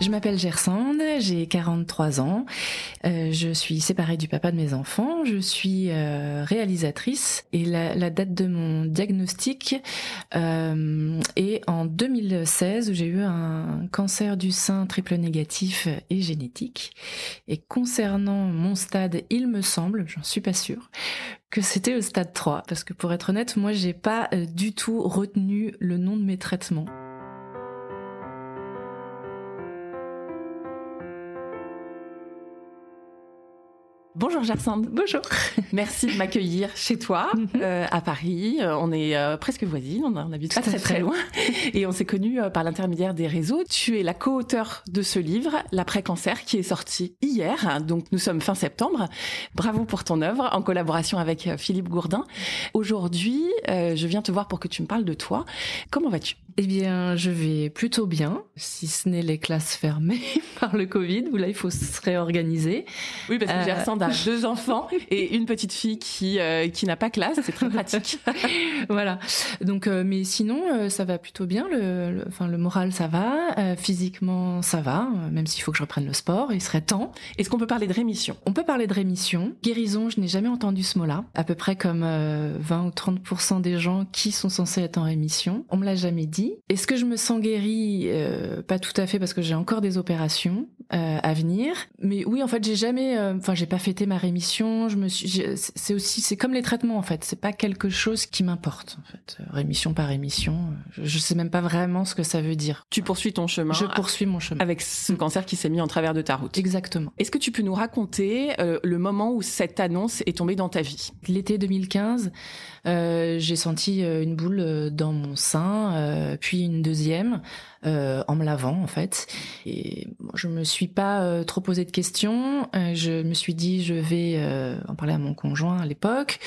Je m'appelle Gersande, j'ai 43 ans. Euh, je suis séparée du papa de mes enfants. Je suis euh, réalisatrice et la, date de mon diagnostic euh, est en 2016 où j'ai eu un cancer du sein triple négatif et génétique. Et concernant mon stade, il me semble, j'en suis pas sûre, que c'était le stade 3 parce que pour être honnête, moi j'ai pas du tout retenu le nom de mes traitements. Bonjour Gersande. Bonjour. Merci de m'accueillir chez toi mhm. euh, à Paris. Euh, on est euh, presque voisines, on, on habite pas très très loin et on s'est connus par l'intermédiaire des réseaux. Tu es la co-auteure de ce livre, L'après-cancer, qui est sorti hier. Donc nous sommes fin septembre. Bravo pour ton œuvre en collaboration avec Philippe Gourdin. Aujourd'hui, je viens te voir pour que tu me parles de toi. Comment vas-tu? Eh bien, je vais plutôt bien, si ce n'est les classes fermées par le Covid où là il faut se réorganiser. Oui, parce que Gersande a deux enfants et une petite fille qui euh, qui n'a pas classe, c'est très pratique. voilà. Donc, euh, mais sinon, euh, ça va plutôt bien. Le, enfin, le moral, ça va. physiquement, ça va. Même s'il faut que je reprenne le sport, il serait temps. Est-ce qu'on peut parler de rémission? On peut parler de rémission. Guérison, je n'ai jamais entendu ce mot-là. À peu près comme 20 ou 30 des gens qui sont censés être en rémission. On me l'a jamais dit. Est-ce que je me sens guérie? Pas tout à fait parce que j'ai encore des opérations à venir. Mais oui, en fait, j'ai jamais. Enfin, j'ai pas fait ma rémission. Je me suis, c'est aussi, c'est comme les traitements en fait. C'est pas quelque chose qui m'importe en fait. Rémission par rémission, je, sais même pas vraiment ce que ça veut dire. Tu poursuis ton chemin. Je poursuis mon chemin avec ce cancer qui s'est mis en travers de ta route. Exactement. Est-ce que tu peux nous raconter euh, le moment où cette annonce est tombée dans ta vie? L'été 2015, euh, j'ai senti euh, une boule euh, dans mon sein, puis une deuxième en me lavant en fait. Et je me suis pas trop posé de questions. je me suis dit je vais en parler à mon conjoint à l'époque.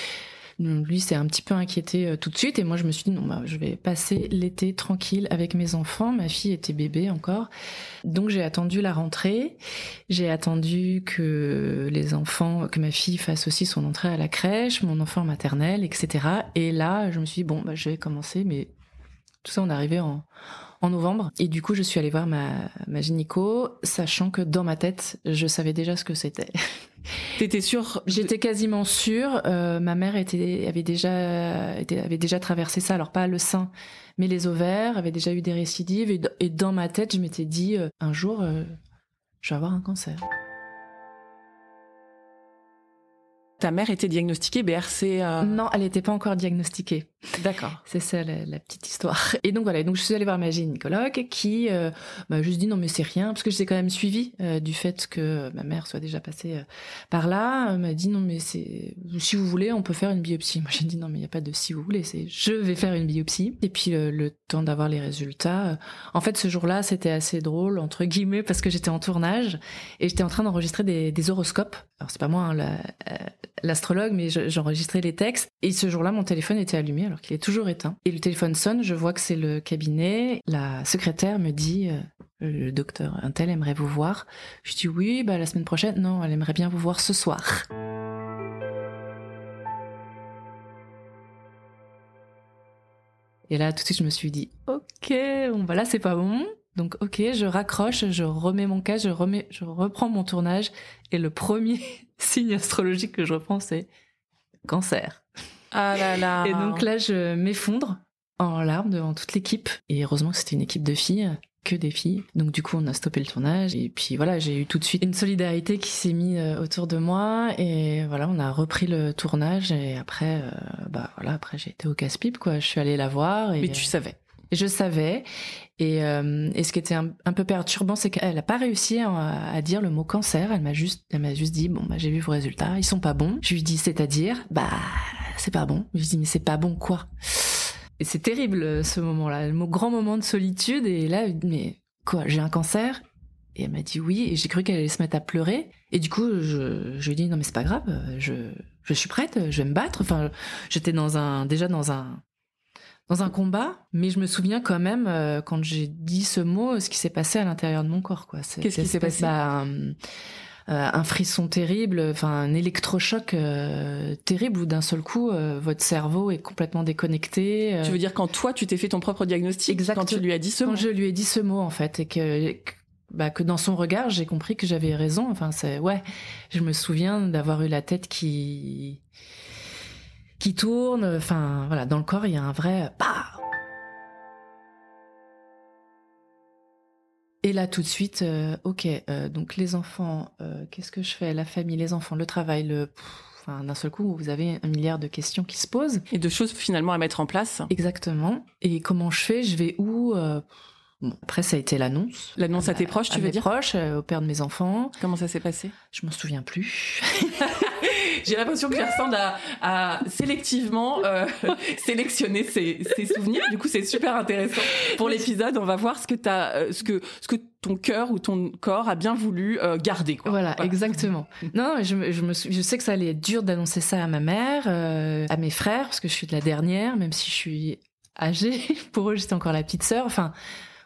Lui s'est un petit peu inquiété tout de suite et moi je me suis dit non bah, je vais passer l'été tranquille avec mes enfants. Ma fille était bébé encore, donc j'ai attendu la rentrée. J'ai attendu que les enfants, que ma fille fasse aussi son entrée à la crèche, mon enfant maternelle, etc. Et là je me suis dit bon bah je vais commencer, mais tout ça on arrivé en en novembre. Et du coup, je suis allée voir ma, ma gynéco, sachant que dans ma tête, je savais déjà ce que c'était. T'étais sûre J'étais quasiment sûre. Euh, ma mère était, avait déjà, était, avait déjà traversé ça. Alors pas le sein, mais les ovaires, avait déjà eu des récidives. Et, dans ma tête, je m'étais dit, euh, un jour, euh, je vais avoir un cancer. Ta mère était diagnostiquée BRC. Non, elle n'était pas encore diagnostiquée. D'accord. C'est ça la, petite histoire. Et donc voilà, donc je suis allée voir ma gynécologue qui euh, m'a juste dit non mais c'est rien parce que je j'ai quand même suivi euh, du fait que ma mère soit déjà passée euh, par là. M'a dit non mais c'est si vous voulez on peut faire une biopsie. Moi j'ai dit non mais il y a pas de si vous voulez, c'est je vais faire une biopsie. Et puis le temps d'avoir les résultats. en fait ce jour-là c'était assez drôle entre guillemets parce que j'étais en tournage et j'étais en train d'enregistrer des, horoscopes. Alors c'est pas moi hein, la, l'astrologue, mais j'enregistrais les textes. Et ce jour-là, mon téléphone était allumé alors qu'il est toujours éteint. Et le téléphone sonne, je vois que c'est le cabinet. La secrétaire me dit, euh, le docteur un tel aimerait vous voir. Je dis oui, bah la semaine prochaine. Non, elle aimerait bien vous voir ce soir. Et là, tout de suite, je me suis dit, ok, bon, bah là, c'est pas bon. Donc, ok, je raccroche, je remets mon casque, je remets, je reprends mon tournage, et le premier signe astrologique que je reprends, c'est cancer. Ah là là. Et donc là, je m'effondre en larmes devant toute l'équipe. Et heureusement que c'était une équipe de filles, que des filles. Donc du coup, on a stoppé le tournage. Et puis voilà, j'ai eu tout de suite une solidarité qui s'est mise euh, autour de moi. Et voilà, on a repris le tournage. Et après, euh, bah voilà, après j'ai été au casse-pipe, quoi. Je suis allée la voir. Et, Mais tu savais je savais. Et, euh, et, ce qui était un, peu perturbant, c'est qu'elle n'a pas réussi à, dire le mot cancer. Elle m'a juste, elle m'a juste dit bon bah j'ai vu vos résultats, ils sont pas bons. Je lui dis c'est-à-dire bah c'est pas bon. Je lui dis mais c'est pas bon quoi? Et c'est terrible ce moment-là, le grand moment de solitude. Et là mais quoi j'ai un cancer? Et elle m'a dit oui, et j'ai cru qu'elle allait se mettre à pleurer. Et du coup, je, je lui ai dit non mais c'est pas grave, je, je suis prête, je vais me battre. Enfin, j'étais dans un, déjà dans un, dans un combat, mais je me souviens quand même euh, quand j'ai dit ce mot, ce qui s'est passé à l'intérieur de mon corps, quoi. Qu'est-ce qui s'est passé? bah, un, frisson terrible, enfin un électrochoc euh, terrible où d'un seul coup euh, votre cerveau est complètement déconnecté. Tu veux dire quand toi tu t'es fait ton propre diagnostic, Exactement. quand tu lui as dit ce quand mot je lui ai dit ce mot en fait et que bah, que dans son regard, j'ai compris que j'avais raison. Enfin, c'est ouais, je me souviens d'avoir eu la tête qui qui tourne. Enfin, voilà, dans le corps, il y a un vrai bah. Et là, tout de suite, euh, ok. Euh, donc les enfants, euh, qu'est-ce que je fais? La famille, les enfants, le travail, le. Enfin, d'un seul coup, vous avez un milliard de questions qui se posent. Et de choses finalement à mettre en place. Exactement. Et comment je fais? Je vais où? Bon, après, ça a été l'annonce. L'annonce à tes proches, tu à veux mes dire? proches, euh, au père de mes enfants. Comment ça s'est passé? Je m'en souviens plus. J'ai l'impression que a, a sélectivement euh, sélectionné ses, ses, souvenirs. Du coup, c'est super intéressant. Pour l'épisode, on va voir ce que, as, euh, ce que, ce que ton cœur ou ton corps a bien voulu euh, garder. Quoi. Voilà, voilà. exactement. non, je, je, me, je sais que ça allait être dur d'annoncer ça à ma mère, euh, à mes frères, parce que je suis de la dernière, même si je suis âgée. Pour eux, j'étais encore la petite sœur. Enfin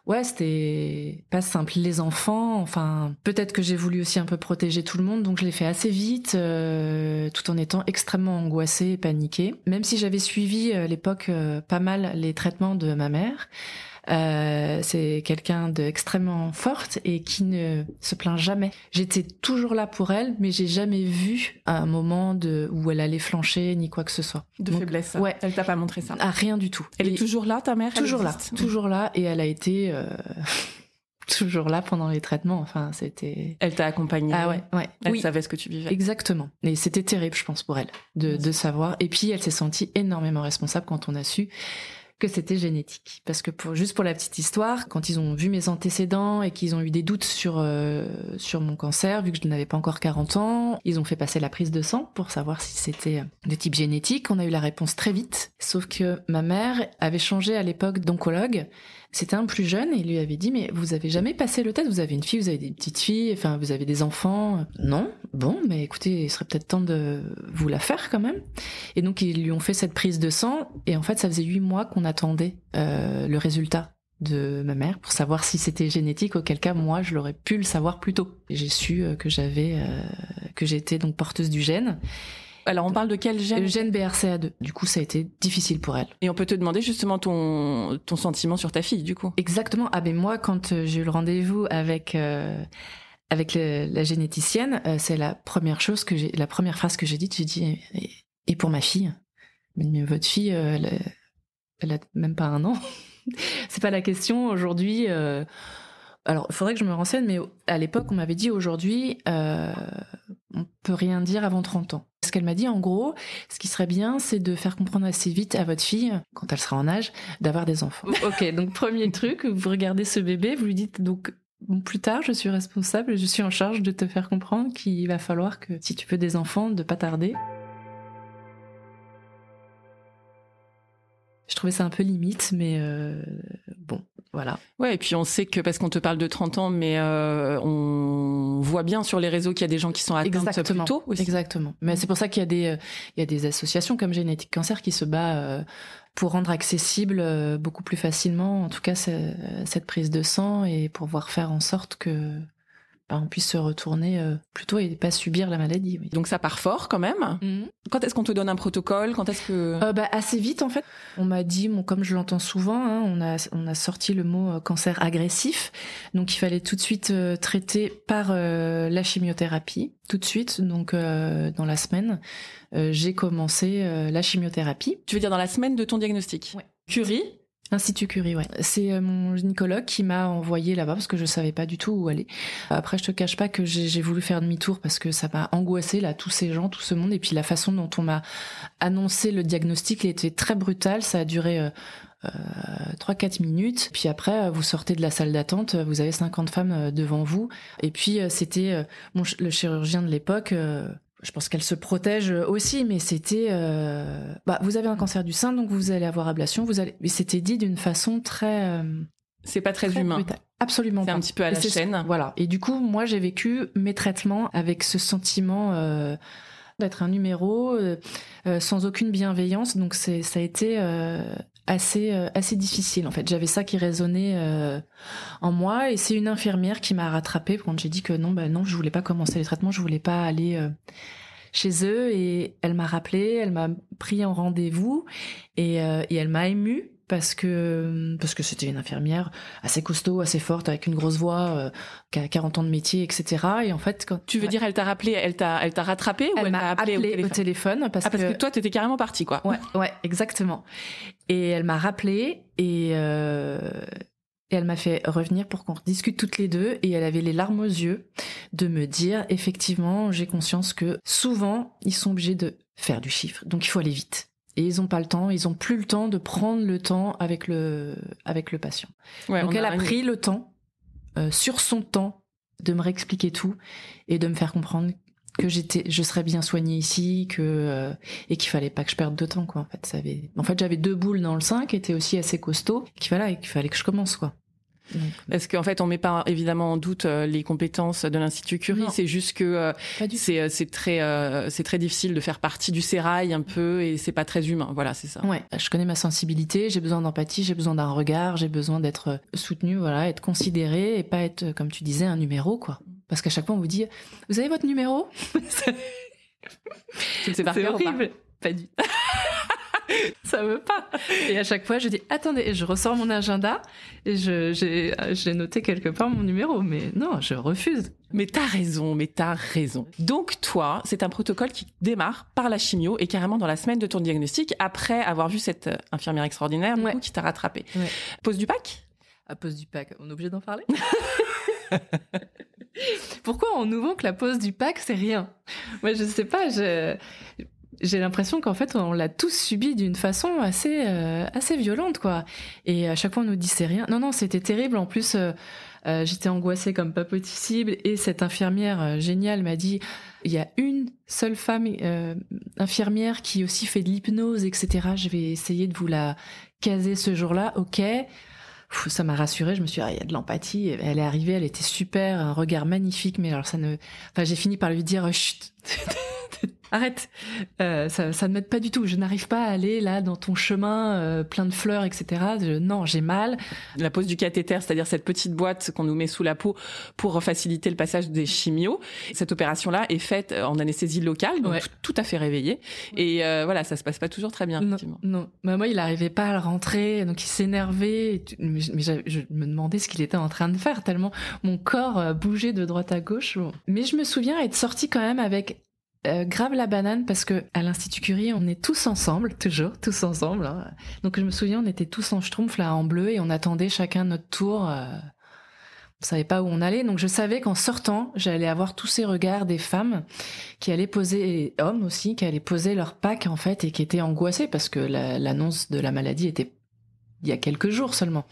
ouais, c'était pas simple. Les enfants, enfin, peut-être que j'ai voulu aussi un peu protéger tout le monde, donc je l'ai fait assez vite, euh, tout en étant extrêmement angoissée et paniquée. Même si j'avais suivi à l'époque euh, pas mal les traitements de ma mère, euh, c'est quelqu'un d'extrêmement forte et qui ne se plaint jamais. J'étais toujours là pour elle, mais j'ai jamais vu un moment de où elle allait flancher ni quoi que ce soit. De Donc, faiblesse. Ouais. Elle t'a pas montré ça. Ah, rien du tout. Elle et est toujours là, ta mère? Toujours là, toujours là, et elle a été. Euh... toujours là pendant les traitements. Enfin, c'était. Elle t'a accompagnée. Ah ouais, ouais. Elle oui. savait ce que tu vivais. Exactement. Et c'était terrible, je pense, pour elle de, de savoir. Et puis, elle s'est sentie énormément responsable quand on a su que c'était génétique. Parce que pour, juste pour la petite histoire, quand ils ont vu mes antécédents et qu'ils ont eu des doutes sur, euh, sur mon cancer, vu que je n'avais pas encore 40 ans, ils ont fait passer la prise de sang pour savoir si c'était de type génétique. On a eu la réponse très vite. Sauf que ma mère avait changé à l'époque d'oncologue. C'était un plus jeune et il lui avait dit mais vous avez jamais passé le test? Vous avez une fille, vous avez des petites filles, enfin vous avez des enfants? Non. Bon, mais écoutez, il serait peut-être temps de vous la faire quand même. Et donc ils lui ont fait cette prise de sang et en fait ça faisait huit mois qu'on attendait euh, le résultat de ma mère pour savoir si c'était génétique auquel cas moi je l'aurais pu le savoir plus tôt. J'ai su que j'avais euh, que j'étais donc porteuse du gène alors on parle de quel gène? Le gène BRCA2. Du coup, ça a été difficile pour elle. Et on peut te demander justement ton ton sentiment sur ta fille, du coup. Exactement. Ah ben moi, quand j'ai eu le rendez-vous avec euh, avec le, la généticienne, euh, c'est la première chose que j'ai, la première phrase que j'ai dite, j'ai dit et, et, pour ma fille? Mais votre fille, euh, elle, elle a même pas un an. c'est pas la question aujourd'hui. Euh, alors, il faudrait que je me renseigne, mais à l'époque, on m'avait dit aujourd'hui, euh, on peut rien dire avant 30 ans. Qu'elle m'a dit, en gros, ce qui serait bien, c'est de faire comprendre assez vite à votre fille, quand elle sera en âge, d'avoir des enfants. ok, donc premier truc, vous regardez ce bébé, vous lui dites donc Bon, plus tard, je suis responsable, je suis en charge de te faire comprendre qu'il va falloir que, si tu veux des enfants, de pas tarder. Je trouvais ça un peu limite, mais euh, bon, voilà. Ouais, et puis on sait que parce qu'on te parle de 30 ans, mais euh, on voit bien sur les réseaux qu'il y a des gens qui sont atteints plus tôt aussi. Exactement. Mais c'est pour ça qu'il y a des euh, il y a des associations comme Génétique Cancer qui se bat euh, pour rendre accessible euh, beaucoup plus facilement, en tout cas cette prise de sang et pour pouvoir faire en sorte que on puisse se retourner euh, plutôt et pas subir la maladie. Oui. Donc ça part fort quand même. Mmh. Quand est-ce qu'on te donne un protocole? Quand est-ce que euh, bah, assez vite en fait. On m'a dit, bon, comme je l'entends souvent, hein, on a on a sorti le mot euh, cancer agressif, donc il fallait tout de suite euh, traiter par euh, la chimiothérapie, tout de suite. Donc euh, dans la semaine, j'ai commencé la chimiothérapie. Tu veux dire dans la semaine de ton diagnostic? Ouais. Curie? Institut Curie, ouais. C'est euh, mon gynécologue qui m'a envoyé là-bas parce que je savais pas du tout où aller. Après, je te cache pas que j'ai voulu faire demi-tour parce que ça m'a angoissé là, tous ces gens, tout ce monde, et puis la façon dont on m'a annoncé le diagnostic il était très brutal. Ça a duré euh, euh, 3-4 minutes. Puis après, vous sortez de la salle d'attente, vous avez 50 femmes devant vous. Et puis c'était bon, le chirurgien de l'époque je pense qu'elle se protège aussi, mais c'était, euh, bah, vous avez un cancer du sein, donc vous allez avoir ablation. Vous allez, mais c'était dit d'une façon très, euh, c'est pas très, très humain. Brutal. Absolument C'est un petit peu à la chaîne. Voilà. Et du coup, moi, j'ai vécu mes traitements avec ce sentiment euh, d'être un numéro euh, euh, sans aucune bienveillance. Donc, c'est, ça a été euh, assez, euh, assez difficile. En fait, j'avais ça qui résonnait euh, en moi. Et c'est une infirmière qui m'a rattrapée quand j'ai dit que non, bah non, je voulais pas commencer les traitements, je voulais pas aller. euh, chez eux et elle m'a rappelé, elle m'a pris en rendez-vous et, euh, et elle m'a émue parce que parce que c'était une infirmière assez costaud, assez forte, avec une grosse voix, euh, qui a 40 ans de métier, etc. Et en fait, quand Tu veux dire, elle t'a rappelé, elle t'a, elle t'a rattrapé ou elle m'a appelé, appelé au téléphone parce, Ah, parce que, que, toi, t'étais carrément parti, quoi. ouais, ouais, exactement. Et elle m'a rappelé et euh, et elle m'a fait revenir pour qu'on discute toutes les deux et elle avait les larmes aux yeux de me dire effectivement j'ai conscience que souvent ils sont obligés de faire du chiffre donc il faut aller vite et ils ont pas le temps ils ont plus le temps de prendre le temps avec le avec le patient. Ouais, donc on elle a pris le temps euh, sur son temps de me réexpliquer tout et de me faire comprendre que j'étais je serais bien soignée ici que euh, et qu'il fallait pas que je perde de temps quoi en fait. Ça avait en fait j'avais deux boules dans le sein qui étaient aussi assez costauds qu'il fallait et qu'il fallait que je commence quoi Parce qu'en fait, on met pas évidemment en doute euh, les compétences de l'institut Curie. C'est juste que euh, c'est, euh, c'est très, euh, c'est très difficile de faire partie du sérail un peu et c'est pas très humain. Voilà, c'est ça. Ouais, je connais ma sensibilité, j'ai besoin d'empathie, j'ai besoin d'un regard, j'ai besoin d'être soutenu, voilà, être considéré et pas être, comme tu disais, un numéro, quoi. Parce qu'à chaque fois, on vous dit, vous avez votre numéro? Tu le sais par ou pas? horrible. Pas du Ça veut pas. Et à chaque fois, je dis attendez, et je ressors mon agenda et j'ai noté quelque part mon numéro, mais non, je refuse. Mais t'as raison, mais t'as raison. Donc toi, c'est un protocole qui démarre par la chimio et carrément dans la semaine de ton diagnostic, après avoir vu cette euh, infirmière extraordinaire Ouais. coup, qui t'a rattrapé. Ouais. Pose du pack À pause du pack, on est obligé d'en parler Pourquoi on nous vend que la pause du pack c'est rien? Moi, je sais pas. Je j'ai l'impression qu'en fait on l'a tous subi d'une façon assez euh, assez violente quoi. Et à chaque fois on nous dit c'est rien. Non non c'était terrible. En plus euh, euh, j'étais angoissée comme pas possible. Et cette infirmière euh, géniale m'a dit il y a une seule femme euh, infirmière qui aussi fait de l'hypnose etc je vais essayer de vous la caser ce jour-là. Ok. Ça m'a rassurée, je me suis dit, ah, il y a de l'empathie. Elle est arrivée, elle était super, un regard magnifique, mais alors ça ne... Enfin, j'ai fini par lui dire, chut, arrête, euh, ça, ça ne m'aide pas du tout, je n'arrive pas à aller là dans ton chemin euh, plein de fleurs, etc. Je- non, j'ai mal. La pose du cathéter, c'est-à-dire cette petite boîte qu'on nous met sous la peau pour faciliter le passage des chimios. Cette opération-là est faite en anesthésie locale, donc Ouais. tout à fait réveillé. Et euh, voilà, ça se passe pas toujours très bien, Non, effectivement. non. Bah, moi, il n'arrivait pas à le rentrer, donc il s'énervait. Mais, je- mais j'avais- je me demandais ce qu'il était en train de faire, tellement mon corps euh, bougeait de droite à gauche. Bon. Mais je me souviens être sortie quand même avec euh, grave la banane parce que à l'Institut Curie, on est tous ensemble, toujours, tous ensemble. hein. Donc je me souviens, on était tous en schtroumpf là, en bleu, et on attendait chacun notre tour. euh, on savait pas où on allait, donc je savais qu'en sortant, j'allais avoir tous ces regards des femmes qui allaient poser, et hommes aussi, qui allaient poser leur pack en fait et qui étaient angoissés parce que la- l'annonce de la maladie était il y a quelques jours seulement.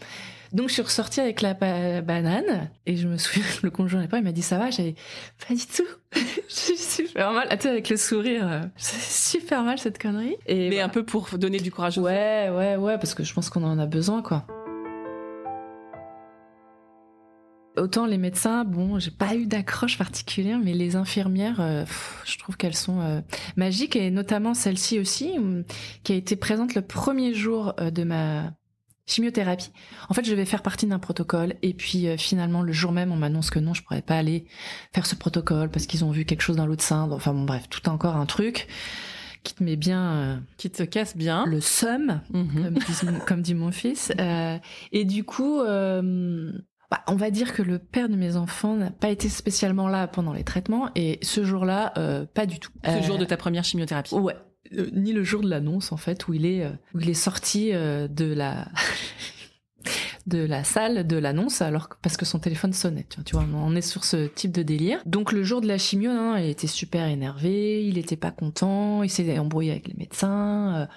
Donc je suis ressortie avec la ba- banane et je me souviens, le conjoint n'est pas, il m'a dit ça va, j'avais pas du tout. J'ai super mal, Ah, tu sais, avec le sourire, euh, c'est super mal cette connerie. Et Mais voilà. un peu pour donner du courage aux Ouais, ouais, ouais, parce que je pense qu'on en a besoin, quoi. Autant les médecins, bon, j'ai pas eu d'accroche particulière, mais les infirmières, euh, pff, je trouve qu'elles sont euh, magiques, et notamment celle-ci aussi, hum, qui a été présente le premier jour de ma chimiothérapie. En fait, je vais faire partie d'un protocole, et puis euh, finalement, le jour même, on m'annonce que non, je pourrais pas aller faire ce protocole parce qu'ils ont vu quelque chose dans l'autre sein. Enfin bon, bref, tout encore un truc qui te met bien euh, qui te cassent bien. le seum Mhm. comme dit mon fils. Euh, et du coup, euh, bah, on va dire que le père de mes enfants n'a pas été spécialement là pendant les traitements et ce jour-là, euh, pas du tout. Ce Euh, jour de ta première chimiothérapie. Ouais. Euh, ni le jour de l'annonce en fait où il est euh, sorti euh, de la de la salle de l'annonce alors que- parce que son téléphone sonnait tu vois, on est sur ce type de délire. Donc le jour de la chimio non, il était super énervé il était pas content il s'est embrouillé avec les médecins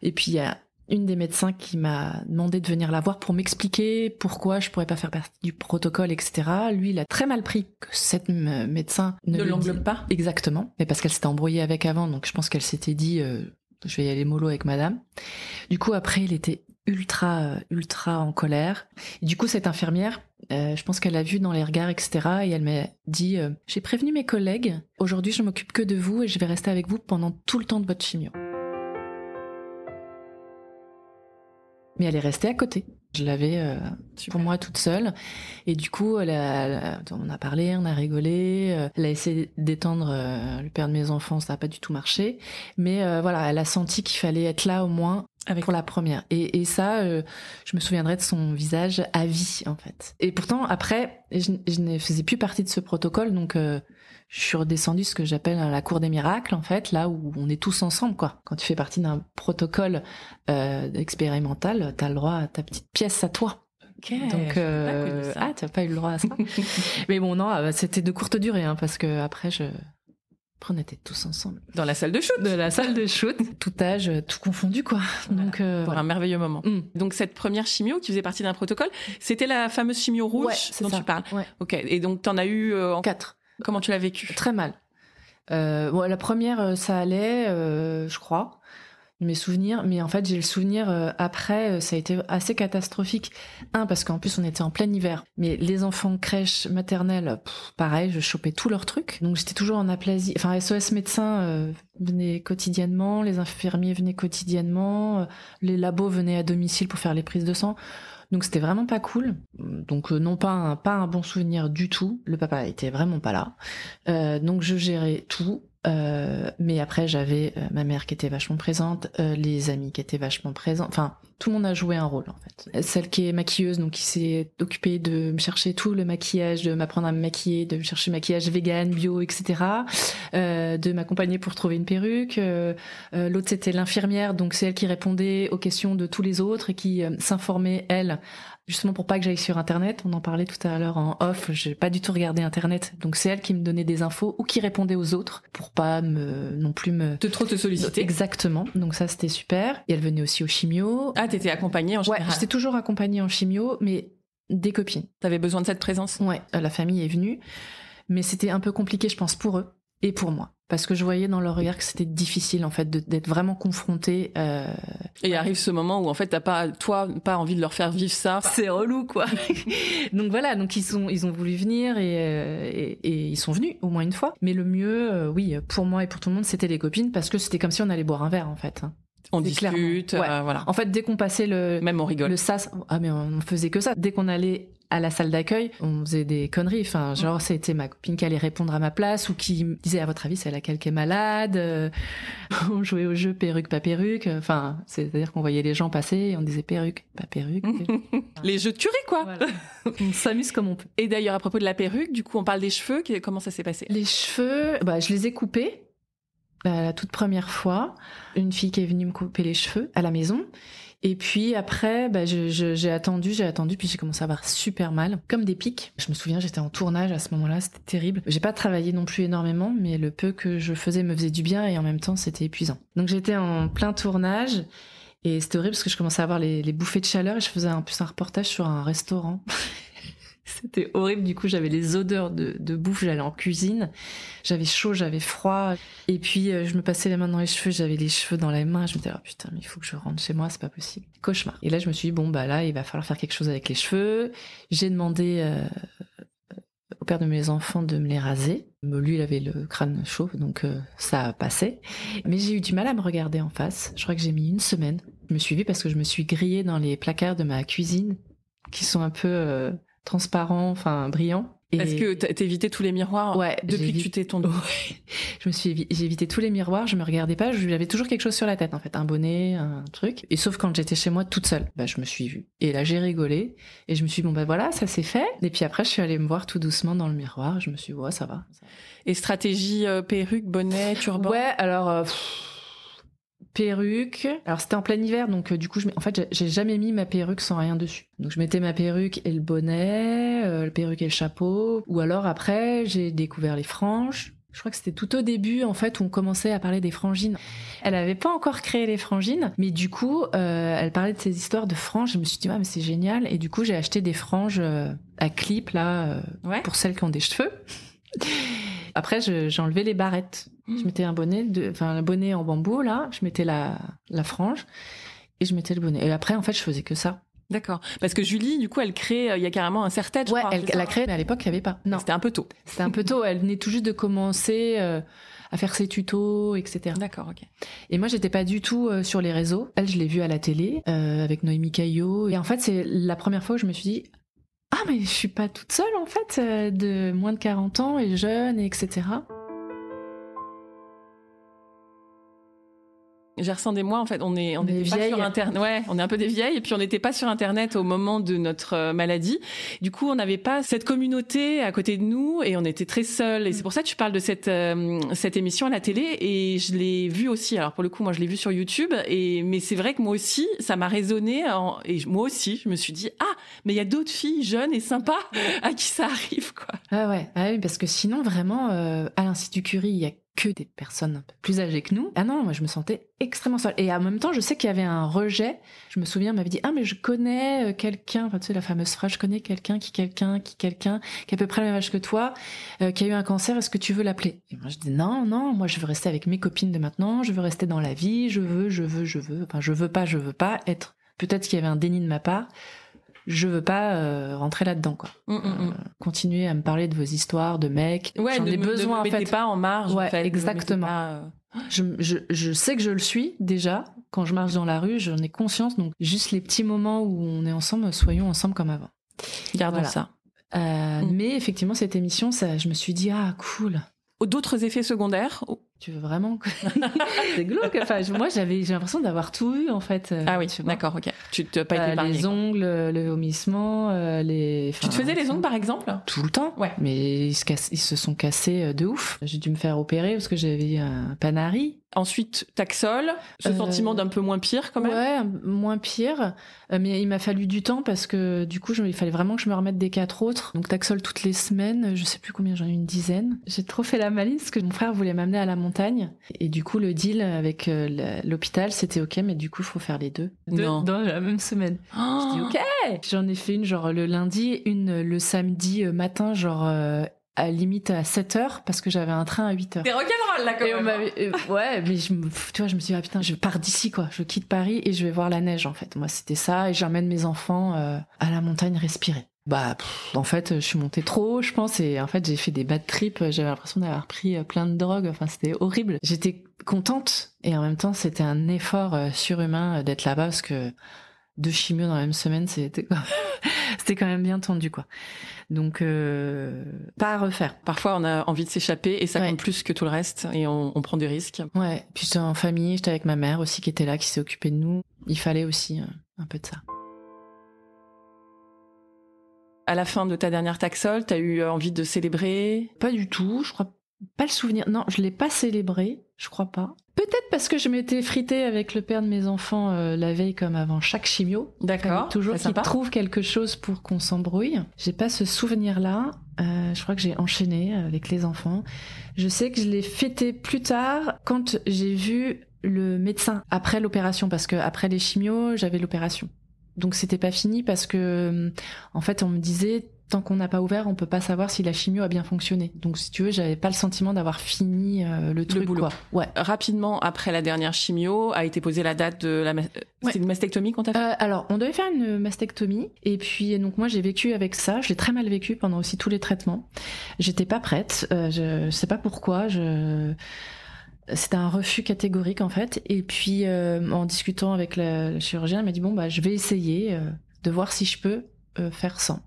et puis il y a une des médecins qui m'a demandé de venir la voir pour m'expliquer pourquoi je pourrais pas faire partie du protocole, etc. Lui, il a très mal pris que cette médecin ne, Ne le l'englobe pas. Exactement, mais parce qu'elle s'était embrouillée avec avant, donc je pense qu'elle s'était dit, euh, je vais y aller mollo avec madame. Du coup, après, il était ultra, ultra en colère. Et du coup, cette infirmière, euh, je pense qu'elle a vu dans les regards, etc. Et elle m'a dit euh, J'ai prévenu mes collègues, aujourd'hui je m'occupe que de vous et je vais rester avec vous pendant tout le temps de votre chimio. Mais elle est restée à côté. Je l'avais euh, pour moi toute seule. Et du coup, elle a, on a parlé, on a rigolé. elle a essayé d'étendre le père de mes enfants, ça n'a pas du tout marché. Mais voilà, elle a senti qu'il fallait être là au moins avec pour la première. Et, et ça, euh, je me souviendrai de son visage à vie, en fait. Et pourtant, après, je, je ne faisais plus partie de ce protocole, donc euh, je suis redescendue ce que j'appelle la cour des miracles, en fait, là où on est tous ensemble, quoi. Quand tu fais partie d'un protocole euh, expérimental, t'as le droit à ta petite pièce à toi. Donc, euh, ah, t'as pas eu le droit à ça. Mais bon, non, euh, c'était de courte durée, hein, parce que après, je, après, on était tous ensemble. Dans la salle de shoot De la salle de shoot. tout âge, tout confondu, quoi. Donc, euh, Pour un merveilleux moment. Mm. Donc, cette première chimio qui faisait partie d'un protocole, c'était la fameuse chimio rouge dont tu parles. Ouais. Ok. Et donc, t'en as eu euh, en quatre. Comment tu l'as vécu? Très mal. Euh, la première, euh, ça allait, euh, je crois mes souvenirs, mais en fait j'ai le souvenir après, ça a été assez catastrophique. Un parce qu'en plus on était en plein hiver, mais les enfants crèche maternelle, pareil, je chopais tous leurs trucs, donc j'étais toujours en aplasie. Enfin SOS médecins euh, venaient quotidiennement, les infirmiers venaient quotidiennement, les labos venaient à domicile pour faire les prises de sang. Donc c'était vraiment pas cool. Donc non pas un, pas un bon souvenir du tout. Le papa était vraiment pas là. donc je gérais tout. Euh, mais après, j'avais euh, ma mère qui était vachement présente, euh, les amis qui étaient vachement présents. Enfin, tout le monde a joué un rôle en fait. Celle qui est maquilleuse, donc qui s'est occupée de me chercher tout le maquillage, de m'apprendre à me maquiller, de me chercher maquillage vegan, bio, etc. de m'accompagner pour trouver une perruque. L'autre c'était l'infirmière, donc c'est elle qui répondait aux questions de tous les autres et qui s'informait elle justement pour pas que j'aille sur internet. On en parlait tout à l'heure en off. J'ai pas du tout regardé internet, donc c'est elle qui me donnait des infos ou qui répondait aux autres pour pas me non plus me de trop te solliciter. Exactement. Donc ça c'était super. Et elle venait aussi au chimio. Ah t'étais accompagnée en général. Ouais, j'étais toujours accompagnée en chimio, mais des copines. T'avais besoin de cette présence? Ouais, la famille est venue, mais c'était un peu compliqué, je pense, pour eux et pour moi parce que je voyais dans leur regard que c'était difficile en fait d'être vraiment confronté. Euh... Et arrive ce moment où en fait t'as pas toi pas envie de leur faire vivre ça. C'est relou quoi. donc voilà, donc ils sont ils ont voulu venir et, euh, et, et, ils sont venus au moins une fois. Mais le mieux, euh, oui, pour moi et pour tout le monde, c'était les copines parce que c'était comme si on allait boire un verre en fait. On discute, ouais. euh, voilà. En fait, dès qu'on passait le même on rigole. Le sas, ah mais on faisait que ça. Dès qu'on allait à la salle d'accueil, on faisait des conneries. Enfin, genre, c'était ma copine qui allait répondre à ma place ou qui me disait, à votre avis, c'est laquelle qui est malade. Euh, on jouait au jeu perruque, pas perruque. Enfin, c'est-à-dire qu'on voyait les gens passer et on disait perruque, pas perruque. les jeux de tuerie, quoi. Voilà. on s'amuse comme on peut. Et d'ailleurs, à propos de la perruque, du coup, on parle des cheveux. Comment ça s'est passé? Les cheveux, bah, je les ai coupés. Euh, la toute première fois, une fille qui est venue me couper les cheveux à la maison. Et puis après, bah, j'ai attendu, j'ai attendu, puis j'ai commencé à avoir super mal, comme des pics. Je me souviens, j'étais en tournage à ce moment-là, c'était terrible. J'ai pas travaillé non plus énormément, mais le peu que je faisais me faisait du bien et en même temps c'était épuisant. Donc j'étais en plein tournage. Et c'était horrible parce que je commençais à avoir les, les bouffées de chaleur et je faisais en plus un reportage sur un restaurant. C'était horrible. Du coup, j'avais les odeurs de, bouffe. J'allais en cuisine. J'avais chaud, j'avais froid. Et puis, euh, je me passais les mains dans les cheveux. J'avais les cheveux dans les mains. Je me disais, oh putain, mais il faut que je rentre chez moi. C'est pas possible. Cauchemar. Et là, je me suis dit, bon, bah là, il va falloir faire quelque chose avec les cheveux. J'ai demandé euh, au père de mes enfants de me les raser. Lui, il avait le crâne chaud, donc euh, ça passait. Mais j'ai eu du mal à me regarder en face. Je crois que j'ai mis une semaine. Je me suis vue parce que je me suis grillée dans les placards de ma cuisine, qui sont un peu transparent, enfin brillant. Est-ce que t'as évité tous les miroirs ouais, depuis que tu t'es tondue ouais. Je me suis, j'ai évité tous les miroirs. Je me regardais pas. J'avais toujours quelque chose sur la tête en fait, un bonnet, un truc. Et sauf quand j'étais chez moi toute seule, bah je me suis vue. Et là j'ai rigolé et je me suis dit, bon bah voilà, ça c'est fait. Et puis après je suis allée me voir tout doucement dans le miroir. Je me suis dit, ouais ça va. Ça va. Et stratégie euh, perruque, bonnet, turban? Ouais, alors. Euh, pff, perruque. Alors c'était en plein hiver, donc euh, du coup, je, en fait, j'ai jamais mis ma perruque sans rien dessus. Donc je mettais ma perruque et le bonnet, euh, le perruque et le chapeau. Ou alors après, j'ai découvert les franges. Je crois que c'était tout au début, en fait, où on commençait à parler des frangines. Elle avait pas encore créé les frangines, mais du coup, euh, elle parlait de ces histoires de franges. Je me suis dit, ah, mais c'est génial. Et du coup, j'ai acheté des franges euh, à clip, là, euh, ouais. pour celles qui ont des cheveux. Après, j'ai enlevé les barrettes. Je mettais un bonnet, de, enfin un bonnet en bambou là. Je mettais la, la frange et je mettais le bonnet. Et après, en fait, je faisais que ça. D'accord. Parce que Julie, du coup, elle crée, euh, il y a carrément un serre-tête. Ouais, elle, elle, a créé, mais à l'époque, il n'y avait pas. Non. C'était un peu tôt. C'était un peu tôt. Elle venait tout juste de commencer euh, à faire ses tutos, etc. D'accord, ok. Et moi, j'étais pas du tout euh, sur les réseaux. Elle, je l'ai vue à la télé avec Noémie Caillot. Et en fait, c'est la première fois où je me suis dit, ah, mais je suis pas toute seule, en fait, de moins de 40 ans et jeune, et etc. Gerson et moi, en fait, on est, on Des est pas vieilles. sur Internet. Ouais, on est un peu des vieilles, et puis on n'était pas sur Internet au moment de notre euh, maladie. Du coup, on n'avait pas cette communauté à côté de nous, et on était très seuls. Et c'est pour ça que tu parles de cette euh, cette émission à la télé, et je l'ai vue aussi. Alors pour le coup, moi, je l'ai vue sur YouTube, et mais c'est vrai que moi aussi, ça m'a résonné, en- et moi aussi, je me suis dit ah, mais il y a d'autres filles jeunes et sympas à qui ça arrive, quoi. Ah ouais, ah oui, parce que sinon, vraiment, euh, à l'Institut Curie, il y a que des personnes un peu plus âgées que nous. Ah non, moi, je me sentais extrêmement seule. Et en même temps, je sais qu'il y avait un rejet. Je me souviens, on m'avait dit, ah, mais je connais euh, quelqu'un, tu sais, la fameuse phrase, je connais quelqu'un qui quelqu'un qui quelqu'un qui a à peu près le même âge que toi, euh, qui a eu un cancer, est-ce que tu veux l'appeler? Et moi, je dis, non, non, moi, je veux rester avec mes copines de maintenant, je veux rester dans la vie, je veux, je veux, je veux, enfin, je veux pas, je veux pas être. Peut-être qu'il y avait un déni de ma part. Je veux pas euh, rentrer là-dedans, quoi. Mm, mm, mm. Euh, continuez à me parler de vos histoires de mecs. Ouais, J'en ai me- besoin ne en me fait. pas en marge. en Ouais, fait. Exactement. pas, euh, Je, je, je sais que je le suis déjà. Quand je marche dans la rue, j'en ai conscience. Donc juste les petits moments où on est ensemble, soyons ensemble comme avant. Gardons Voilà. ça. Mais effectivement, cette émission, ça, je me suis dit ah cool. D'autres effets secondaires Tu veux vraiment que c'est glauque. Enfin, moi, j'avais j'ai l'impression d'avoir tout eu en fait. euh, Ah oui, d'accord, ok. Tu t'as pas Euh, été épargné. les ongles, le vomissement, euh, les. Tu te faisais les ongles par exemple tout le temps. Ouais. Mais ils se, cassent- ils se sont cassés euh, de ouf. J'ai dû me faire opérer parce que j'avais un panari. Ensuite, Taxol, ce Euh, sentiment d'un peu moins pire quand même. Ouais, moins pire. Euh, mais il m'a fallu du temps parce que du coup, je- il fallait vraiment que je me remette des quatre autres. Donc Taxol toutes les semaines. Je sais plus combien, j'en ai une dizaine. J'ai trop fait la malice parce que mon frère voulait m'amener à la montagne. Et du coup, le deal avec euh, l'hôpital, c'était ok, mais du coup, il faut faire les deux. Deux Non. dans la même semaine. Oh Je dis ok. J'en ai fait une genre le lundi, une le samedi euh, matin, genre euh, à limite à 7 heures parce que j'avais un train à 8 heures. T'es rock'n'roll là quand Et même. euh, ouais, mais je me, tu vois, je me suis dit, ah putain, je pars d'ici, quoi. Je quitte Paris et je vais voir la neige, en fait. Moi, c'était ça. Et j'emmène mes enfants euh, à la montagne respirer. Bah, pff, en fait, je suis montée trop haut, je pense. Et en fait, j'ai fait des bad trips. J'avais l'impression d'avoir pris euh, plein de drogue. Enfin, c'était horrible. J'étais contente. Et en même temps, c'était un effort euh, surhumain euh, d'être là-bas parce que deux chimios dans la même semaine, c'était c'était quand même bien tendu, quoi. Donc, euh, pas à refaire. Parfois, on a envie de s'échapper et ça Ouais. compte plus que tout le reste et on, on prend des risques. Ouais, puis j'étais en famille, j'étais avec ma mère aussi qui était là, qui s'est occupée de nous. Il fallait aussi un peu de ça. À la fin de ta dernière Taxol, t'as eu euh, envie de célébrer? Pas du tout, je crois pas le souvenir. Non, je l'ai pas célébré, je crois pas. Peut-être parce que je m'étais fritée avec le père de mes enfants euh, la veille comme avant chaque chimio. D'accord. Toujours qu'il trouve quelque chose pour qu'on s'embrouille. J'ai pas ce souvenir-là. Euh, je crois que j'ai enchaîné avec les enfants. Je sais que je l'ai fêté plus tard quand j'ai vu le médecin après l'opération parce que après les chimios, j'avais l'opération. Donc c'était pas fini parce que hum, en fait on me disait tant qu'on n'a pas ouvert, on peut pas savoir si la chimio a bien fonctionné. Donc si tu veux, j'avais pas le sentiment d'avoir fini euh, le truc boulot. quoi. Ouais. Rapidement après la dernière chimio a été posée la date de la. ma- C'était une mastectomie qu'on t'a fait? Euh, alors, on devait faire une mastectomie et puis donc moi j'ai vécu avec ça. J'ai très mal vécu pendant aussi tous les traitements. J'étais pas prête. Euh, je sais pas pourquoi. Je c'était un refus catégorique en fait. Et puis euh, en discutant avec la, la chirurgienne, elle m'a dit bon bah je vais essayer euh, de voir si je peux euh, faire sans.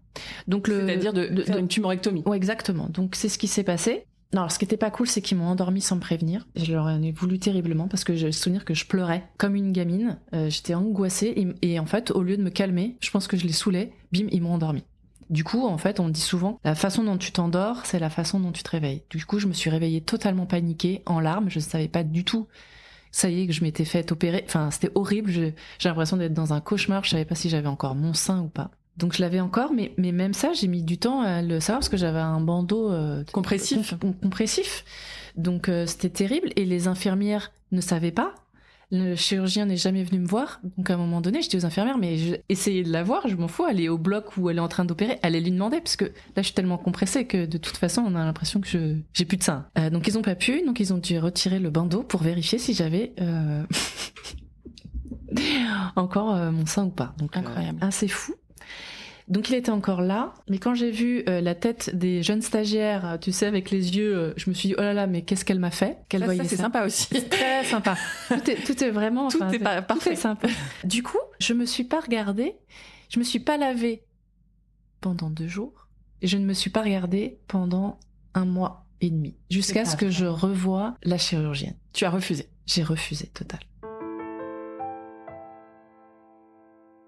Donc le C'est-à-dire de, de- faire de- une tumorectomie. Ouais, exactement. Donc c'est ce qui s'est passé. Non, alors ce qui était pas cool, c'est qu'ils m'ont endormi sans me prévenir. Je leur en ai voulu terriblement parce que j'ai le souvenir que je pleurais comme une gamine. Euh, J'étais angoissée et, et en fait, au lieu de me calmer, je pense que je les saoulais. Bim, ils m'ont endormi. Du coup, en fait, on dit souvent la façon dont tu t'endors, c'est la façon dont tu te réveilles. Du coup, je me suis réveillée totalement paniquée, en larmes. Je ne savais pas du tout. Ça y est, que je m'étais fait opérer. Enfin, c'était horrible. J'ai l'impression d'être dans un cauchemar. Je savais pas si j'avais encore mon sein ou pas. Donc je l'avais encore, mais, mais même ça, j'ai mis du temps à le savoir parce que j'avais un bandeau euh, Compressif. com- compressif. Donc euh, c'était terrible et les infirmières ne savaient pas. Le chirurgien n'est jamais venu me voir. Donc à un moment donné, j'étais aux infirmières, mais je- essayez de la voir, je m'en fous. Elle est au bloc où elle est en train d'opérer. Allez lui demander parce que là, je suis tellement compressée que de toute façon, on a l'impression que je j'ai plus de sein. Euh, donc ils ont pas pu, donc ils ont dû retirer le bandeau pour vérifier si j'avais. euh, encore mon sein ou pas. Donc incroyable, assez fou. Donc il était encore là, mais quand j'ai vu euh, la tête des jeunes stagiaires, tu sais, avec les yeux, euh, je me suis dit oh là là, mais qu'est-ce qu'elle m'a fait? Qu'elle ça, c'est sympa aussi. très sympa. Tout est, tout est vraiment. Tout est, pas, parfait. sympa. Du coup, je me suis pas regardée, je me suis pas lavée pendant deux jours, et je ne me suis pas regardée pendant un mois et demi, jusqu'à ce que je revoie la chirurgienne. Tu as refusé J'ai refusé, total.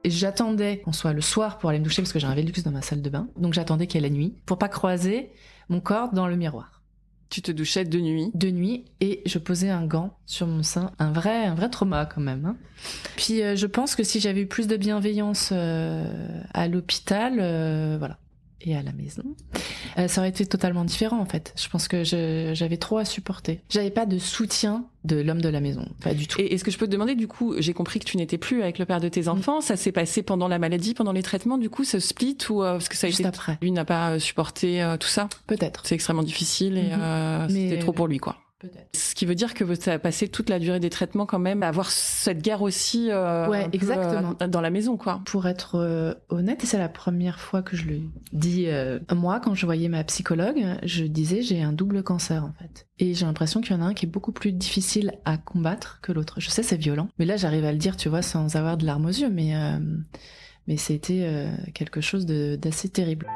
Et j'attendais qu'on soit le soir pour aller me doucher parce que j'ai un Velux dans ma salle de bain. Donc j'attendais qu'il y ait la nuit pour pas croiser mon corps dans le miroir. Tu te douchais de nuit? De nuit et je posais un gant sur mon sein, un vrai, un vrai trauma quand même. Hein. Puis euh, je pense que si j'avais eu plus de bienveillance euh, à l'hôpital, euh, voilà, et à la maison, euh, ça aurait été totalement différent en fait. Je pense que j'avais trop à supporter. J'avais pas de soutien de l'homme de la maison, pas du tout. Et est-ce que je peux te demander du coup, j'ai compris que tu n'étais plus avec le père de tes mm. enfants, ça s'est passé pendant la maladie, pendant les traitements, du coup, ce split ou euh, parce que ça a Juste été après. lui n'a pas euh, supporté tout ça? Peut-être. C'est extrêmement difficile et Mm-hmm. c'était trop pour lui quoi. Peut-être. Ce qui veut dire que tu as passé toute la durée des traitements quand même à avoir cette guerre aussi euh, Ouais, peu, euh, dans la maison quoi. Pour être euh, honnête, et c'est la première fois que je le dis, moi, quand je voyais ma psychologue, je disais j'ai un double cancer en fait. Et j'ai l'impression qu'il y en a un qui est beaucoup plus difficile à combattre que l'autre. Je sais, c'est violent. Mais là, j'arrive à le dire, tu vois, sans avoir de larmes aux yeux, mais, mais c'était quelque chose de- d'assez terrible.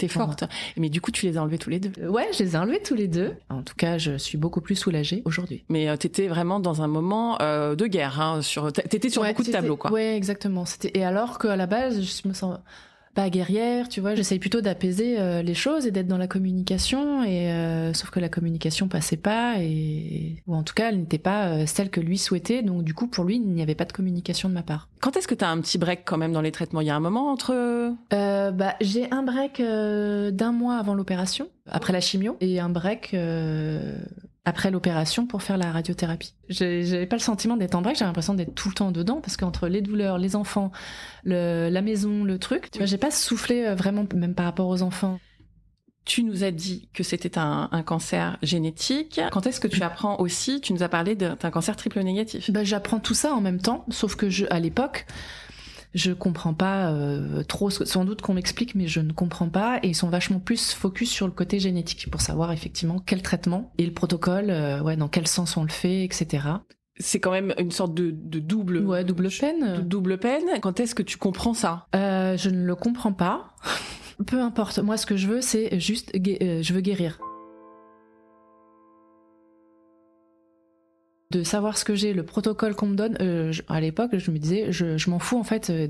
T'es forte. Mais du coup, tu les as enlevés tous les deux. Euh, Ouais, je les ai enlevés tous les deux. En tout cas, je suis beaucoup plus soulagée aujourd'hui. Mais euh, t'étais vraiment dans un moment euh, de guerre. Hein, sur, t'étais sur Ouais, beaucoup de tableaux quoi. Ouais, exactement. C'était et alors qu'à la base, je me sens pas guerrière, tu vois. J'essaye plutôt d'apaiser euh, les choses et d'être dans la communication. Et euh, sauf que la communication passait pas et ou en tout cas, elle n'était pas euh, celle que lui souhaitait. Donc du coup, pour lui, il n'y avait pas de communication de ma part. Quand est-ce que t'as un petit break quand même dans les traitements? Il y a un moment entre. Bah, j'ai un break d'un mois avant l'opération, après la chimio, et un break après l'opération pour faire la radiothérapie. J'avais pas le sentiment d'être en break, j'avais l'impression d'être tout le temps dedans, parce qu'entre les douleurs, les enfants, le, la maison, le truc, tu vois, j'ai pas soufflé euh, vraiment, même par rapport aux enfants. Tu nous as dit que c'était un, un cancer génétique. Quand est-ce que tu apprends aussi? Tu nous as parlé d'un d'un cancer triple négatif. Bah, j'apprends tout ça en même temps, sauf que je, à l'époque, je comprends pas euh, trop. Sans doute qu'on m'explique, mais je ne comprends pas. Et ils sont vachement plus focus sur le côté génétique pour savoir effectivement quel traitement et le protocole, euh, ouais, dans quel sens on le fait, etc. C'est quand même une sorte de, de double. Ouais, double de peine. double peine. Quand est-ce que tu comprends ça? Euh, je ne le comprends pas. Peu importe. Moi, ce que je veux, c'est juste, euh, je veux guérir. De savoir ce que j'ai, le protocole qu'on me donne. euh, à l'époque, je me disais, je, m'en fous en fait. euh,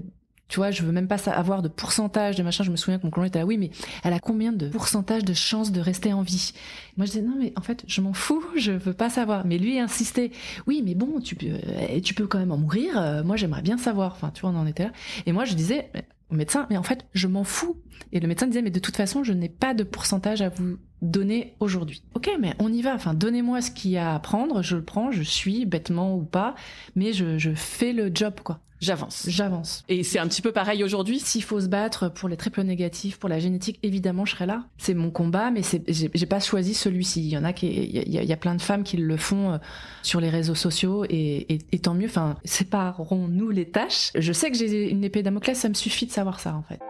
tu vois, je veux même pas avoir de pourcentage de machin. Je me souviens que mon conjoint était là, oui, mais elle a combien de pourcentage de chances de rester en vie? Moi, je disais, non, mais en fait, je m'en fous, je veux pas savoir. Mais lui insistait, oui, mais bon, tu peux, euh, tu peux quand même en mourir. euh, moi, j'aimerais bien savoir. Enfin, tu vois, on en était là. Et moi, je disais au médecin, mais en fait, je m'en fous. Et le médecin disait, mais de toute façon, je n'ai pas de pourcentage à vous donner aujourd'hui. Ok, mais on y va. Enfin, donnez-moi ce qu'il y a à prendre, je le prends, je suis bêtement ou pas, mais je, je fais le job, quoi. J'avance. J'avance. Et c'est un petit peu pareil aujourd'hui. S'il faut se battre pour les triples négatifs, pour la génétique, évidemment, je serai là. C'est mon combat, mais j'ai, pas choisi celui-ci. Il y en a qui, il y a, il y a- il y a plein de femmes qui le font euh, sur les réseaux sociaux et, et, et tant mieux. Enfin, séparons-nous les tâches. Je sais que j'ai une épée Damoclès, ça me suffit de savoir ça, en fait.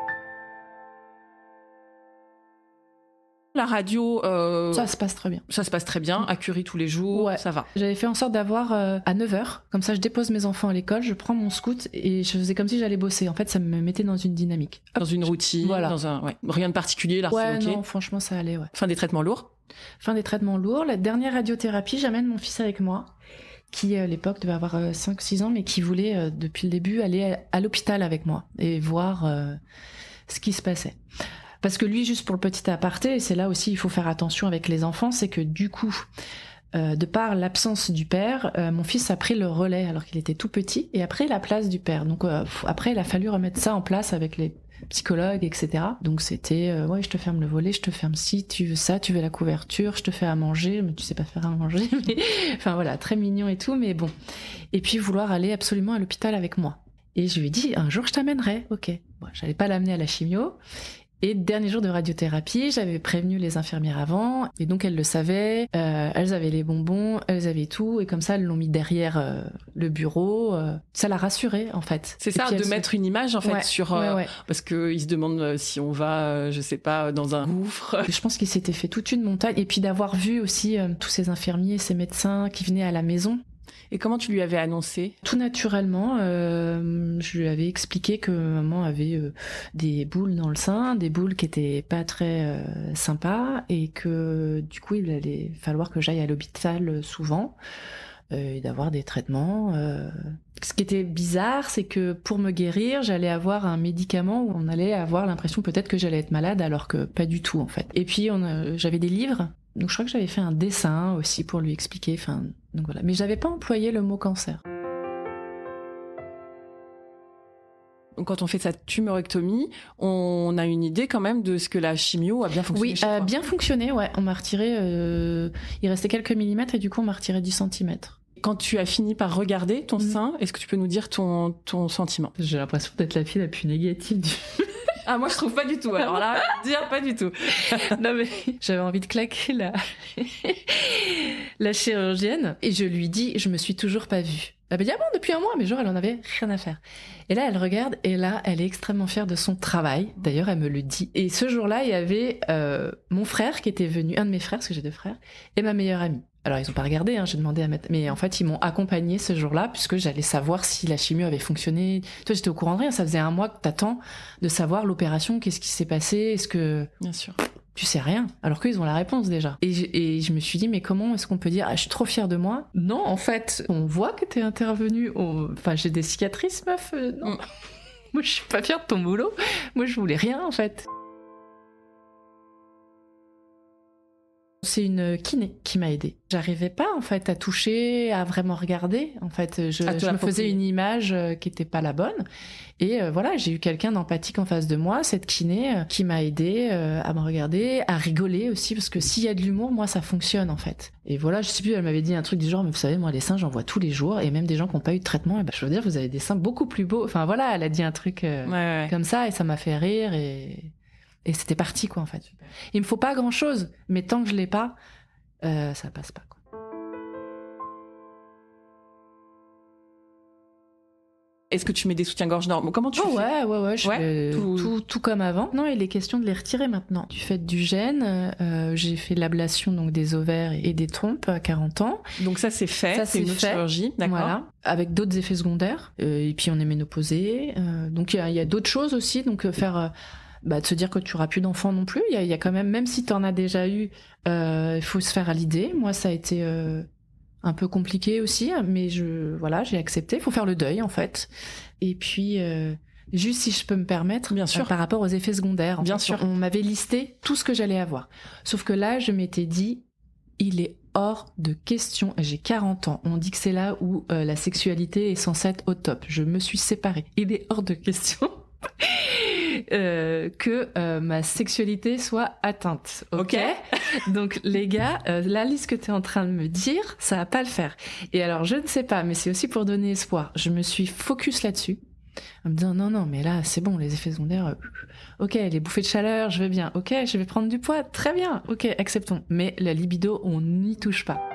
La radio, euh, Ça se passe très bien. ça se passe très bien. À Curie tous les jours, Ouais. ça va. J'avais fait en sorte d'avoir euh, à 9h, comme ça je dépose mes enfants à l'école, je prends mon scout et je faisais comme si j'allais bosser. En fait, ça me mettait dans une dynamique. Dans une routine, Voilà. dans un, ouais. rien de particulier. Là, ouais, non, franchement, ça allait, ouais. Fin des traitements lourds. Fin des traitements lourds. La dernière radiothérapie, j'amène mon fils avec moi, qui à l'époque devait avoir 5-6 ans, mais qui voulait euh, depuis le début aller à, à l'hôpital avec moi et voir euh, ce qui se passait. Parce que lui, juste pour le petit aparté, et c'est là aussi il faut faire attention avec les enfants, c'est que du coup, euh, de par l'absence du père, euh, mon fils a pris le relais alors qu'il était tout petit et a pris la place du père. Donc euh, après, il a fallu remettre ça en place avec les psychologues, etc. Donc c'était, euh, ouais, je te ferme le volet, je te ferme ci, tu veux ça, tu veux la couverture, je te fais à manger, mais tu sais pas faire à manger. Mais... Enfin voilà, très mignon et tout, mais bon. Et puis vouloir aller absolument à l'hôpital avec moi. Et je lui ai dit, un jour je t'amènerai, ok. Bon, j'allais pas l'amener à la chimio. Et dernier jour de radiothérapie, j'avais prévenu les infirmières avant, et donc elles le savaient, euh, elles avaient les bonbons, elles avaient tout, et comme ça elles l'ont mis derrière euh, le bureau. Euh, ça l'a rassurée en fait. C'est ça, de mettre une image en fait sur parce qu'ils se demandent si on va, je sais pas, dans un gouffre. Je pense qu'il s'était fait toute une montagne, et puis d'avoir vu aussi tous ces infirmiers, ces médecins qui venaient à la maison et comment tu lui avais annoncé? Tout naturellement, euh, je lui avais expliqué que maman avait euh, des boules dans le sein, des boules qui étaient pas très euh, sympas et que du coup il allait falloir que j'aille à l'hôpital souvent et d'avoir des traitements. Ce qui était bizarre, c'est que pour me guérir, j'allais avoir un médicament où on allait avoir l'impression peut-être que j'allais être malade alors que pas du tout en fait. Et puis j'avais des livres donc je crois que j'avais fait un dessin aussi pour lui expliquer. Enfin, donc voilà. Mais j'avais pas employé le mot cancer. quand on fait sa tumorectomie, on a une idée quand même de ce que la chimio a bien fonctionné. Oui, a bien fonctionné, ouais. On m'a retiré, euh, il restait quelques millimètres et du coup on m'a retiré 10 centimètres. Quand tu as fini par regarder ton mm. sein, est-ce que tu peux nous dire ton, ton sentiment? J'ai l'impression d'être la fille la plus négative du ah, moi, je trouve pas du tout. Alors là, dire pas du tout. non, mais j'avais envie de claquer la, la chirurgienne. Et je lui dis, je me suis toujours pas vue. Elle m'a dit, ah bon, depuis un mois, mais genre, elle en avait rien à faire. Et là, elle regarde, et là, elle est extrêmement fière de son travail. D'ailleurs, elle me le dit. Et ce jour-là, il y avait euh, mon frère qui était venu, un de mes frères, parce que j'ai deux frères, et ma meilleure amie. Alors ils ont pas regardé, hein, j'ai demandé à mettre, mais en fait ils m'ont accompagné ce jour-là puisque j'allais savoir si la chimio avait fonctionné. Toi j'étais au courant de rien, ça faisait un mois que t'attends de savoir l'opération, qu'est-ce qui s'est passé, est-ce que bien sûr tu sais rien, alors qu'ils ont la réponse déjà. Et je, et je me suis dit, mais comment est-ce qu'on peut dire, ah, je suis trop fière de moi? Non, en fait, on voit que t'es intervenu. Enfin, j'ai des cicatrices, meuf. Euh, non. Mm. moi, je suis pas fière de ton boulot. Moi, je voulais rien, en fait. C'est une kiné qui m'a aidée. J'arrivais pas en fait à toucher, à vraiment regarder. En fait, je, me faisais une image euh, qui était pas la bonne. Et euh, voilà, j'ai eu quelqu'un d'empathique en face de moi, cette kiné, euh, qui m'a aidée à me regarder, à rigoler aussi, parce que s'il y a de l'humour, moi ça fonctionne en fait. Et voilà, je sais plus, elle m'avait dit un truc du genre, mais vous savez, moi les seins j'en vois tous les jours, et même des gens qui n'ont pas eu de traitement, et ben, je veux dire, vous avez des seins beaucoup plus beaux. Enfin voilà, elle a dit un truc comme ça, et ça m'a fait rire et et c'était parti, quoi, en fait. Il me faut pas grand chose, mais tant que je l'ai pas, euh, ça passe pas, quoi. Est-ce que tu mets des soutiens-gorge normaux Comment tu oh, fais Ouais, ouais, ouais. Je fais tout... Tout, comme avant. Non, il est question de les retirer maintenant. Du fait du gène, euh, j'ai fait l'ablation donc des ovaires et des trompes à 40 ans. Donc ça c'est fait. Ça c'est une autre chirurgie, d'accord. Voilà. Avec d'autres effets secondaires. Euh, et puis on est ménopausé. Euh, donc il y a, y a d'autres choses aussi. Donc euh, faire bah, de se dire que tu auras plus d'enfants non plus. Il y a, y a, quand même, même si tu en as déjà eu, euh, il faut se faire à l'idée. Moi, ça a été euh, un peu compliqué aussi, mais je, voilà, j'ai accepté. Il faut faire le deuil en fait. Et puis, euh, juste si je peux me permettre, bien sûr, par rapport aux effets secondaires. Bien sûr, on m'avait listé tout ce que j'allais avoir. Sauf que là, je m'étais dit, il est hors de question. J'ai 40 ans. On dit que c'est là où la sexualité est censée être au top. Je me suis séparée. Il est hors de question euh, que euh, ma sexualité soit atteinte. Ok. Donc les gars, euh, la liste que tu es en train de me dire, ça va pas le faire. Et alors je ne sais pas, mais c'est aussi pour donner espoir. Je me suis focus là-dessus. En me disant non non mais là c'est bon les effets secondaires ok les bouffées de chaleur je vais bien ok je vais prendre du poids très bien ok acceptons mais la libido on n'y touche pas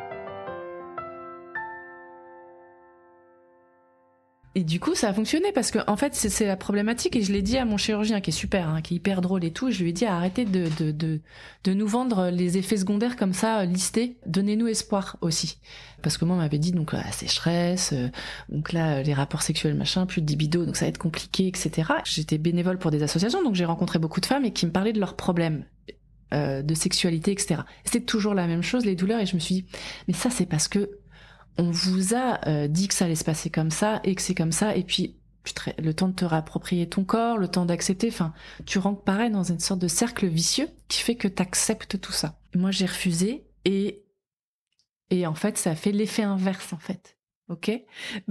Et du coup, ça a fonctionné parce que en fait, c'est la problématique et je l'ai dit à mon chirurgien qui est super, hein, qui est hyper drôle et tout. Je lui ai dit arrêtez de de, de de nous vendre les effets secondaires comme ça euh, listés. Donnez-nous espoir aussi, parce que moi on m'avait dit donc la sécheresse, euh, donc là les rapports sexuels machin, plus de libido, donc ça va être compliqué, etc. J'étais bénévole pour des associations, donc j'ai rencontré beaucoup de femmes et qui me parlaient de leurs problèmes euh, de sexualité, etc. C'était toujours la même chose, les douleurs, et je me suis dit mais ça c'est parce que on vous a euh, dit que ça allait se passer comme ça et que c'est comme ça, et puis le temps de te réapproprier ton corps, le temps d'accepter, enfin, tu rentres pareil dans une sorte de cercle vicieux qui fait que tu acceptes tout ça. Moi, j'ai refusé et et en fait, ça a fait l'effet inverse en fait. OK?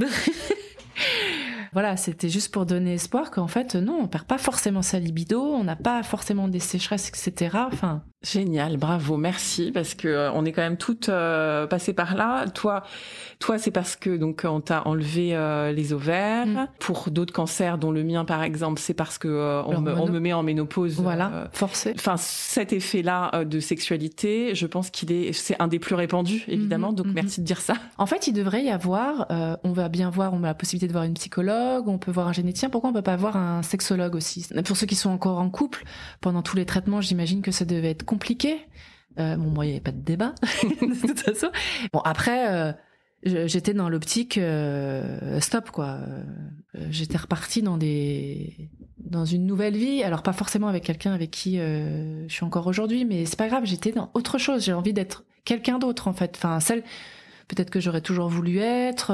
Voilà, c'était juste pour donner espoir qu'en fait, non, on perd pas forcément sa libido, on n'a pas forcément des sécheresses, etc. Enfin, Génial, bravo, merci parce que euh, on est quand même toutes euh, passées par là. Toi, toi, c'est parce que donc on t'a enlevé euh, les ovaires. Mm. Pour d'autres cancers, dont le mien par exemple, c'est parce que on, me, L'hormono- on me met en ménopause. Voilà, forcé. Enfin, cet effet-là de sexualité, je pense qu'il est, c'est un des plus répandus, évidemment. Mhm, donc mhm. merci de dire ça. En fait, il devrait y avoir, on va bien voir, on a la possibilité de voir une psychologue, on peut voir un généticien. Pourquoi on peut pas voir un sexologue aussi? Pour ceux qui sont encore en couple, pendant tous les traitements, j'imagine que ça devait être compliqué. Euh, bon, moi, il n'y avait pas de débat, de toute façon. Bon, après, euh, j'étais dans l'optique euh, stop, quoi. J'étais repartie dans des dans une nouvelle vie. Alors pas forcément avec quelqu'un avec qui je suis encore aujourd'hui, mais c'est pas grave. J'étais dans autre chose. J'ai envie d'être quelqu'un d'autre, en fait. Enfin, celle peut-être que j'aurais toujours voulu être.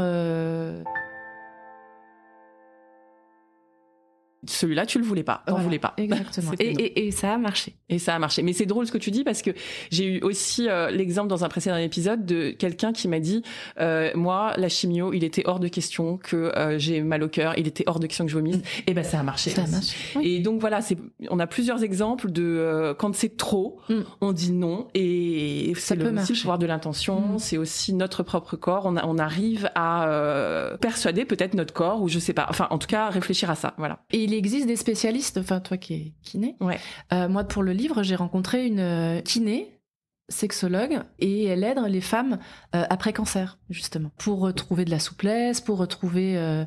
Celui-là, tu le voulais pas, t'en voilà, voulais pas. Exactement. Et, et, et ça a marché. Et ça a marché. Mais c'est drôle ce que tu dis parce que j'ai eu aussi euh, l'exemple dans un précédent épisode de quelqu'un qui m'a dit euh, moi la chimio il était hors de question que euh, j'ai mal au cœur, il était hors de question que je vomisse. Et ben ça a marché. Ça a aussi. marché. Oui. Et donc voilà, c'est on a plusieurs exemples de euh, quand c'est trop, Mm. on dit non et Ça le, peut aussi marcher. le pouvoir de l'intention, Mm. c'est aussi notre propre corps, on, a- on arrive à euh, persuader peut-être notre corps ou je sais pas, enfin en tout cas réfléchir à ça, voilà. Et il existe des spécialistes, enfin toi qui es kiné. Ouais. Euh, moi pour le livre, j'ai rencontré une euh, kiné sexologue et elle aide les femmes euh, après cancer justement pour retrouver de la souplesse, pour retrouver euh,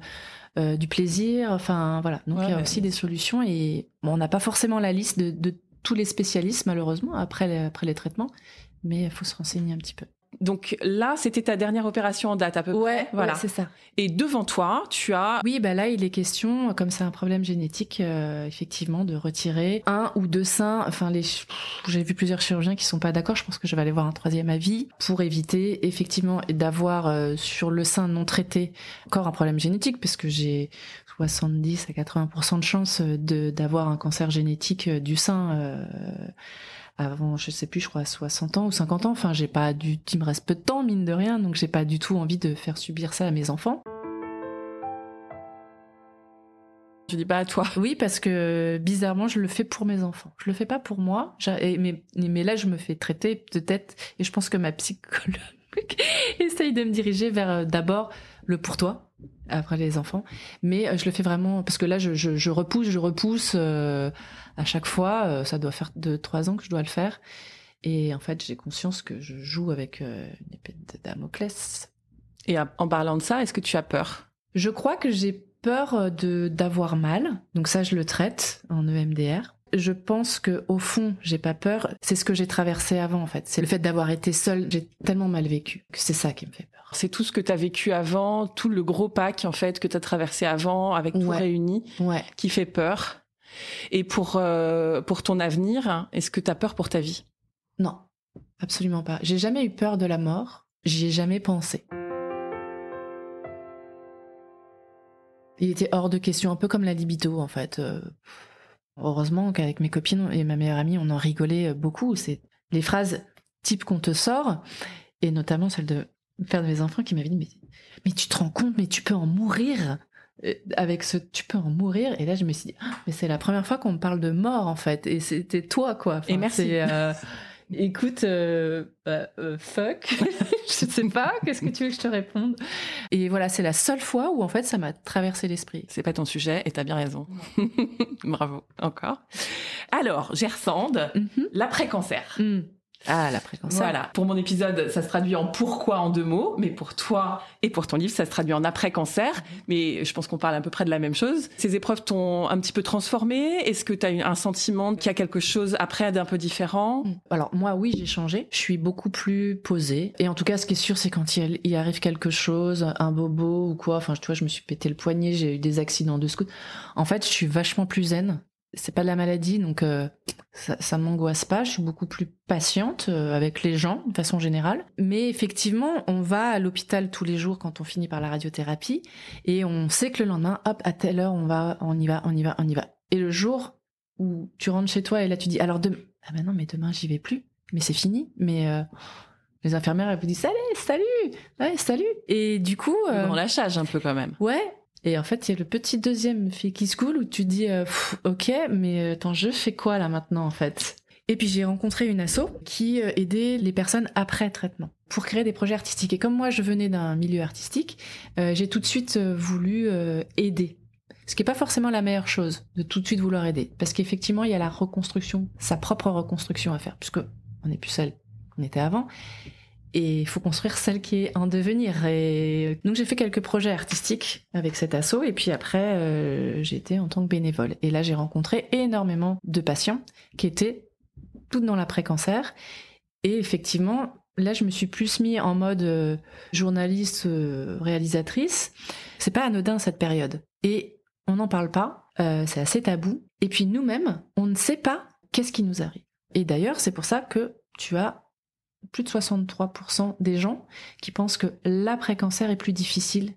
euh, du plaisir. Enfin voilà. Donc Ouais, il y a aussi des solutions et bon, on n'a pas forcément la liste de, de tous les spécialistes malheureusement après les, après les traitements, mais il faut se renseigner un petit peu. Donc là, c'était ta dernière opération en date à peu près. voilà. ouais, c'est ça. Et devant toi, tu as Oui, bah là, il est question, comme c'est un problème génétique, euh, effectivement, de retirer un ou deux seins. Enfin, les, j'ai vu plusieurs chirurgiens qui sont pas d'accord. Je pense que je vais aller voir un troisième avis pour éviter, effectivement, d'avoir euh, sur le sein non traité encore un problème génétique, parce que j'ai 70 à 80% de chances de d'avoir un cancer génétique euh, du sein. euh, avant, je sais plus, je crois à 60 ans ou 50 ans. Enfin, j'ai pas du, il me reste peu de temps, mine de rien, donc j'ai pas du tout envie de faire subir ça à mes enfants. Je dis pas à toi. Oui, parce que bizarrement, je le fais pour mes enfants. Je le fais pas pour moi. Mais là, je me fais traiter de tête. Et je pense que ma psychologue essaye de me diriger vers euh, d'abord le pour toi, après les enfants. Mais euh, je le fais vraiment parce que là, je, je, je repousse, je repousse euh, à chaque fois. Euh, ça doit faire deux, trois ans que je dois le faire. Et en fait, j'ai conscience que je joue avec euh, une épée de Damoclès. Et en parlant de ça, est-ce que tu as peur? Je crois que j'ai peur de d'avoir mal, donc ça je le traite en EMDR. Je pense que au fond, j'ai pas peur. C'est ce que j'ai traversé avant en fait. C'est le fait d'avoir été seule. J'ai tellement mal vécu que c'est ça qui me fait peur. C'est tout ce que tu as vécu avant, tout le gros pack en fait que tu as traversé avant avec tout Ouais. réuni Ouais. qui fait peur. Et pour euh, pour ton avenir, est-ce que tu as peur pour ta vie? Non, absolument pas. J'ai jamais eu peur de la mort. J'y ai jamais pensé. Il était hors de question, un peu comme la libido en fait. Euh, heureusement qu'avec mes copines et ma meilleure amie, on en rigolait beaucoup. C'est les phrases type qu'on te sort, et notamment celle de père de mes enfants qui m'avait dit mais, mais tu te rends compte, mais tu peux en mourir avec ce tu peux en mourir. Et là, je me suis dit Ah, mais c'est la première fois qu'on me parle de mort en fait, et c'était toi quoi. Enfin, Et merci. euh, Écoute, euh, bah, euh, fuck, je sais pas, qu'est-ce que tu veux que je te réponde? Et voilà, c'est la seule fois où en fait ça m'a traversé l'esprit. C'est pas ton sujet et t'as bien raison. Bravo, encore. Alors, Gersande, Mhm. l'après-cancer. Mm. Ah, la fréquence. Voilà. Pour mon épisode, ça se traduit en pourquoi en deux mots, mais pour toi et pour ton livre, ça se traduit en après-cancer. Mais je pense qu'on parle à peu près de la même chose. Ces épreuves t'ont un petit peu transformé. Est-ce que tu as eu un sentiment qu'il y a quelque chose après d'un peu différent? Mm. Alors moi, oui, j'ai changé. Je suis beaucoup plus posée. Et en tout cas, ce qui est sûr, c'est quand il, il arrive quelque chose, un bobo ou quoi. Enfin, tu vois, je me suis pété le poignet, j'ai eu des accidents de scout. En fait, je suis vachement plus zen. C'est pas de la maladie, donc euh, ça, ça m'angoisse pas. Je suis beaucoup plus patiente euh, avec les gens de façon générale. Mais effectivement, on va à l'hôpital tous les jours quand on finit par la radiothérapie et on sait que le lendemain, hop, à telle heure, on va, on y va, on y va, on y va. Et le jour où tu rentres chez toi et là tu dis alors demain, ah ben non mais demain j'y vais plus, mais c'est fini. Mais euh, les infirmières elles vous disent salut, salut, ouais salut. Et du coup, Le euh, grand lâchage un peu quand même. ouais. Et en fait, il y a le petit deuxième fait qui se coule où tu dis, euh, ok, mais euh, attends, je fais quoi là maintenant en fait? Et puis j'ai rencontré une asso qui euh, aidait les personnes après traitement pour créer des projets artistiques. Et comme moi je venais d'un milieu artistique, j'ai tout de suite voulu aider. Ce qui n'est pas forcément la meilleure chose de tout de suite vouloir aider, parce qu'effectivement il y a la reconstruction, sa propre reconstruction à faire, puisque on n'est plus celle qu'on était avant et il faut construire celle qui est en devenir. Et donc j'ai fait quelques projets artistiques avec cet assaut et puis après euh, été en tant que bénévole. Et là j'ai rencontré énormément de patients qui étaient toutes dans l'après-cancer. Et effectivement, là je me suis plus mis en mode euh, journaliste, euh, réalisatrice. C'est pas anodin cette période. Et on n'en parle pas, c'est assez tabou. Et puis nous-mêmes, on ne sait pas qu'est-ce qui nous arrive. Et d'ailleurs, c'est pour ça que tu as plus de 63% des gens qui pensent que l'après-cancer est plus difficile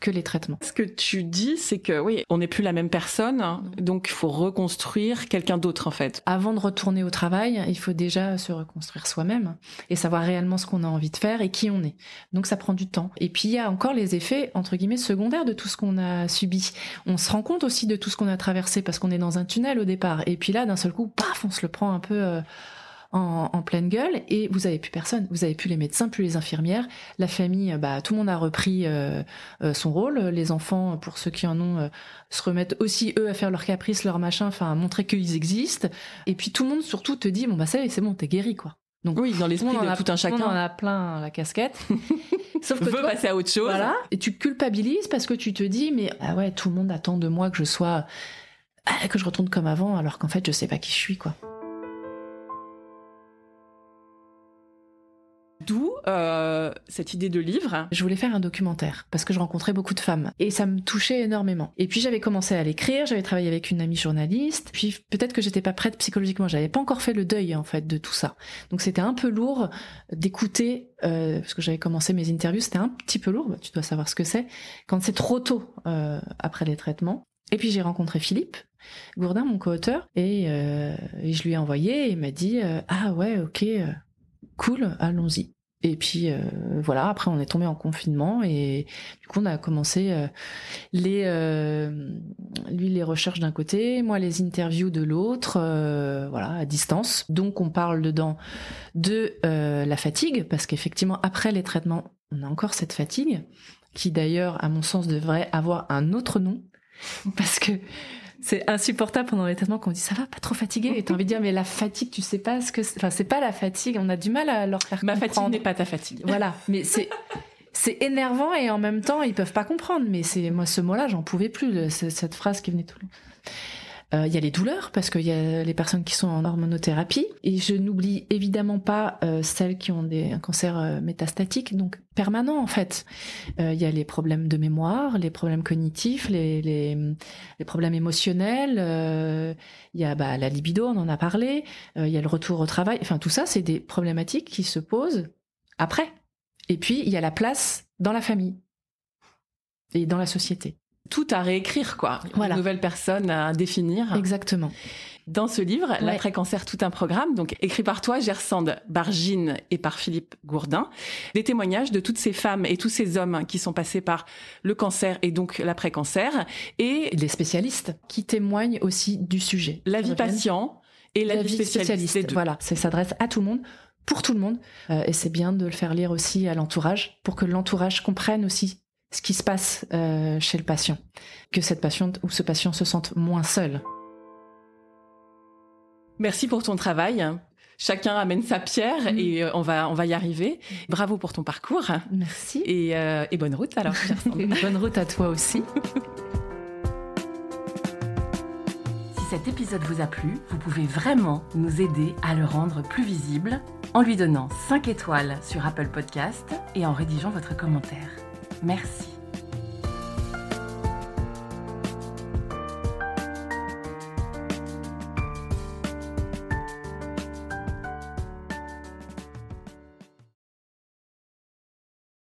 que les traitements. Ce que tu dis, c'est que oui, on n'est plus la même personne, donc il faut reconstruire quelqu'un d'autre en fait. Avant de retourner au travail, il faut déjà se reconstruire soi-même et savoir réellement ce qu'on a envie de faire et qui on est. Donc ça prend du temps. Et puis il y a encore les effets entre guillemets secondaires de tout ce qu'on a subi. On se rend compte aussi de tout ce qu'on a traversé parce qu'on est dans un tunnel au départ. Et puis là, d'un seul coup, paf, on se le prend un peu. Euh, en, pleine gueule et vous avez plus personne. Vous avez plus les médecins, plus les infirmières. La famille, bah, tout le monde a repris euh, euh, son rôle. Les enfants, pour ceux qui en ont, euh, se remettent aussi eux à faire leurs caprices, leurs machins, enfin à montrer qu'ils existent. Et puis tout le monde surtout te dit bon bah ça c'est bon, t'es guéri quoi. Donc oui, dans l'esprit de tout un chacun, on en a plein la casquette. Sauf que veux passer à autre chose. Voilà. Et tu culpabilises parce que tu te dis mais ah ouais, tout le monde attend de moi que je sois ah, que je retourne comme avant alors qu'en fait je sais pas qui je suis quoi. D'où euh, cette idée de livre. Je voulais faire un documentaire parce que je rencontrais beaucoup de femmes et ça me touchait énormément. Et puis j'avais commencé à l'écrire, j'avais travaillé avec une amie journaliste. Puis peut-être que j'étais pas prête psychologiquement, j'avais pas encore fait le deuil en fait de tout ça. Donc c'était un peu lourd d'écouter euh, parce que j'avais commencé mes interviews, c'était un petit peu lourd. Bah, tu dois savoir ce que c'est quand c'est trop tôt euh, après les traitements. Et puis j'ai rencontré Philippe Gourdin, mon co-auteur, et, euh, et, je lui ai envoyé. Et il m'a dit ah ouais ok cool, allons-y. Et puis euh, voilà, après on est tombé en confinement et du coup on a commencé euh, les euh, lui les recherches d'un côté, moi les interviews de l'autre, voilà à distance. Donc on parle dedans de la fatigue parce qu'effectivement après les traitements on a encore cette fatigue qui d'ailleurs à mon sens devrait avoir un autre nom parce que c'est insupportable pendant les traitements qu'on dit ça va, pas trop fatigué. Et t'as envie de dire mais la fatigue, tu sais pas ce que, enfin c'est pas la fatigue. On a du mal à leur faire Ma comprendre. fatigue n'est pas ta fatigue. Voilà, mais c'est c'est énervant et en même temps ils peuvent pas comprendre. Mais c'est moi ce mot-là, j'en pouvais plus. Cette phrase qui venait tout le long. Euh, il y a les douleurs parce qu'il y a les personnes qui sont en hormonothérapie et je n'oublie évidemment pas euh, celles qui ont des un cancer euh, métastatique donc permanent en fait. Il y a les problèmes de mémoire, les problèmes cognitifs, les, les, les problèmes émotionnels. Il y a bah, la libido, on en a parlé. Il y a le retour au travail. Enfin tout ça, c'est des problématiques qui se posent après. Et puis il y a la place dans la famille et dans la société tout à réécrire, quoi. Voilà. Une nouvelle personne à définir. Exactement. Dans ce livre, L'après-cancer, tout un programme, donc écrit par toi, Gersande Bargine et par Philippe Gourdin, des témoignages de toutes ces femmes et tous ces hommes qui sont passés par le cancer et donc l'après-cancer. Et des spécialistes qui témoignent aussi du sujet. La vie patient et la, vie spécialiste. Voilà, ça s'adresse à tout le monde pour tout le monde. Euh, et c'est bien de le faire lire aussi à l'entourage pour que l'entourage comprenne aussi ce qui se passe euh, chez le patient, que cette patiente ou ce patient se sente moins seul. Merci pour ton travail. Chacun amène sa pierre mm. et euh, on va on va y arriver. Bravo pour ton parcours. Merci. Et, euh, et bonne route alors. bonne route à toi aussi. si cet épisode vous a plu, vous pouvez vraiment nous aider à le rendre plus visible en lui donnant 5 étoiles sur Apple Podcast et en rédigeant votre commentaire. Merci.